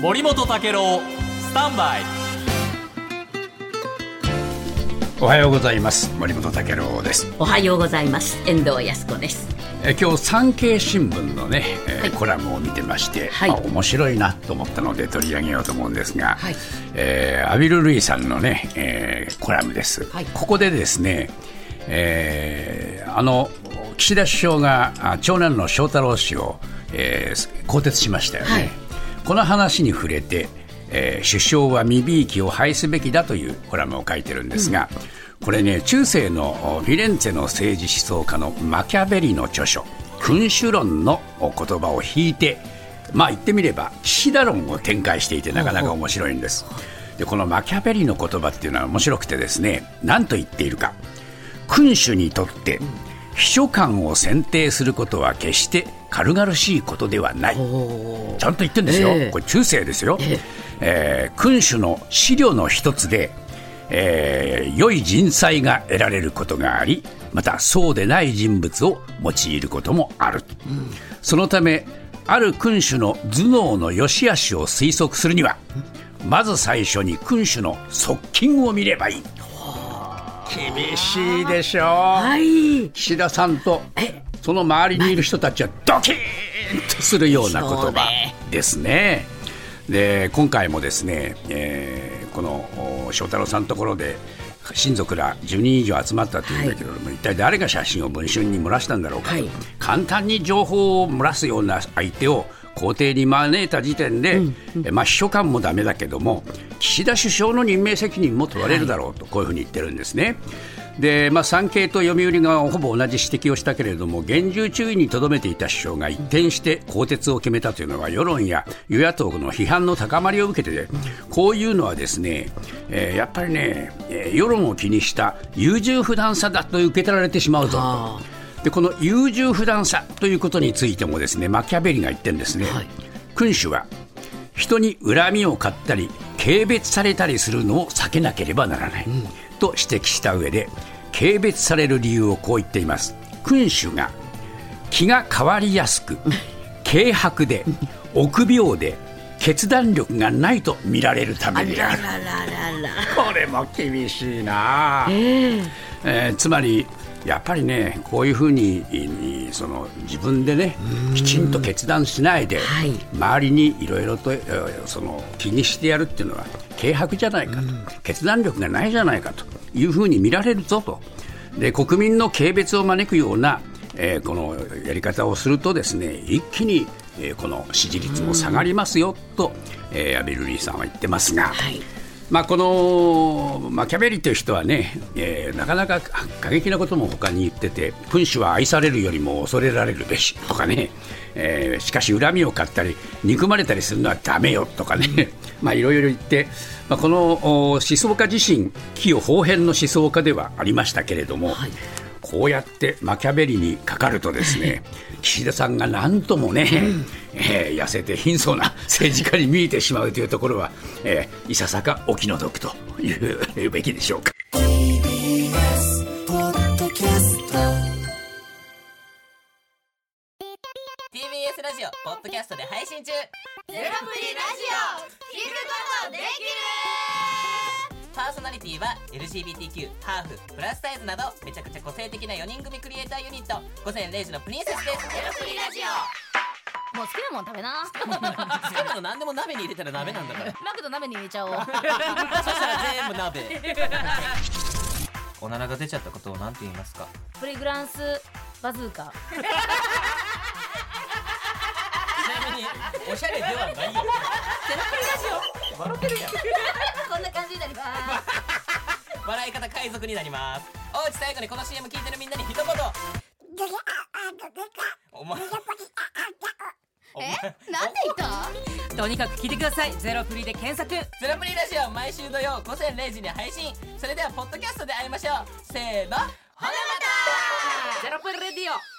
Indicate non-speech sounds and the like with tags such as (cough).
森本武郎スタンバイ。おはようございます。森本武郎です。おはようございます。遠藤康子です。え今日産経新聞のね、えーはい。コラムを見てまして、はい。あ面白いなと思ったので取り上げようと思うんですが、はい。えーアビル・ルイさんのね、えーコラムです、はい。ここでですね、えーあの岸田首相があ長男の翔太郎氏を、えー更迭しましたよね、はいこの話に触れて、えー首相は身びいきを廃すべきだというコラムを書いてるんですが、これね中世のフィレンツェの政治思想家のマキャベリの著書「君主論」の言葉を引いてまあ言ってみれば岸田論を展開していてなかなか面白いんです。でこのマキャベリの言葉っていうのは面白くてですね何と言っているか君主にとって秘書官を選定することは決して軽々しいことではない。ちゃんと言ってるんですよ、ええ。これ中世ですよ、えー君主の資料の一つで、えー良い人才が得られることがありまたそうでない人物を用いることもある、そのためある君主の頭脳の良し悪しを推測するにはまず最初に君主の側近を見ればいい。厳しいでしょう、はい。岸田さんとその周りにいる人たちはドキーンとするような言葉ですね。で今回もですね、えーこのお翔太郎さんのところで親族ら10人以上集まったというんだけれども、一体誰が写真を文春に漏らしたんだろうかと、はい簡単に情報を漏らすような相手を皇帝に招いた時点で、えまあ、秘書官もダメだけども岸田首相の任命責任も問われるだろうと、こういうふうに言ってるんですね。でまあ、産経と読売がほぼ同じ指摘をしたけれども厳重注意にとどめていた首相が一転して更迭を決めたというのは世論や与野党の批判の高まりを受けて、ね、こういうのはですね、えーやっぱりね、えー世論を気にした優柔不断さだと受け取られてしまうぞでこの優柔不断さということについてもですねマキャベリが言ってるんですね、はい。君主は人に恨みを買ったり軽蔑されたりするのを避けなければならない、と指摘した上で軽蔑される理由をこう言っています。君主が気が変わりやすく軽薄で臆病で決断力がないと見られるたあめである。これも厳しいな、ええ。えーつまりやっぱりねこういうふうにいその自分でねきちんと決断しないで、はい。周りにいろいろと、えーその気にしてやるっていうのは軽薄じゃないかと、決断力がないじゃないかと。いうふうに見られるぞと。で国民の軽蔑を招くような、えーこのやり方をするとですね一気に、えーこの支持率も下がりますよと、えーアベルリーさんは言ってますが。はいまあ、このマキャベリという人はね、えーなかなか過激なことも他に言ってて君主は愛されるよりも恐れられるべしとかね、えーしかし恨みを買ったり憎まれたりするのはだめよとかね、(laughs) いろいろ言って、まあ、この思想家自身器用方変の思想家ではありましたけれども、はい。こうやってマキャベリにかかるとですね (laughs) 岸田さんが何ともね、えー痩せて貧相な政治家に見えてしまうというところは、えーいささかお気の毒という言うべきでしょうか。TBS ラジオポッドキャストで配信中。ゼロプリラジオ。聞くことできるパーソナリティは LGBTQ ハーフプラスサイズなどめちゃくちゃ個性的な4人組クリエイターユニット。午前0時のプリンセスです。ゼロプリラジオ。もう好きなもん食べな。(laughs) 好きなの何でも鍋に入れたら鍋なんだから。(laughs) マクド鍋に入れちゃおう。(laughs) そしたら全部鍋。おならが出ちゃったことを何て言いますか？プリグランスバズーカ。ちなみにおしゃれではないよ。ゼロプリラジオ笑ってるやん笑い方海賊になります。おうち最後にこの CM 聞いてるみんなに一言。お前お前なんで言ったとにかく聞いてくださいゼロプリで検索ゼロプリラジオ毎週土曜午前0時に配信それではポッドキャストで会いましょうせーのほなまたゼロプリレディオ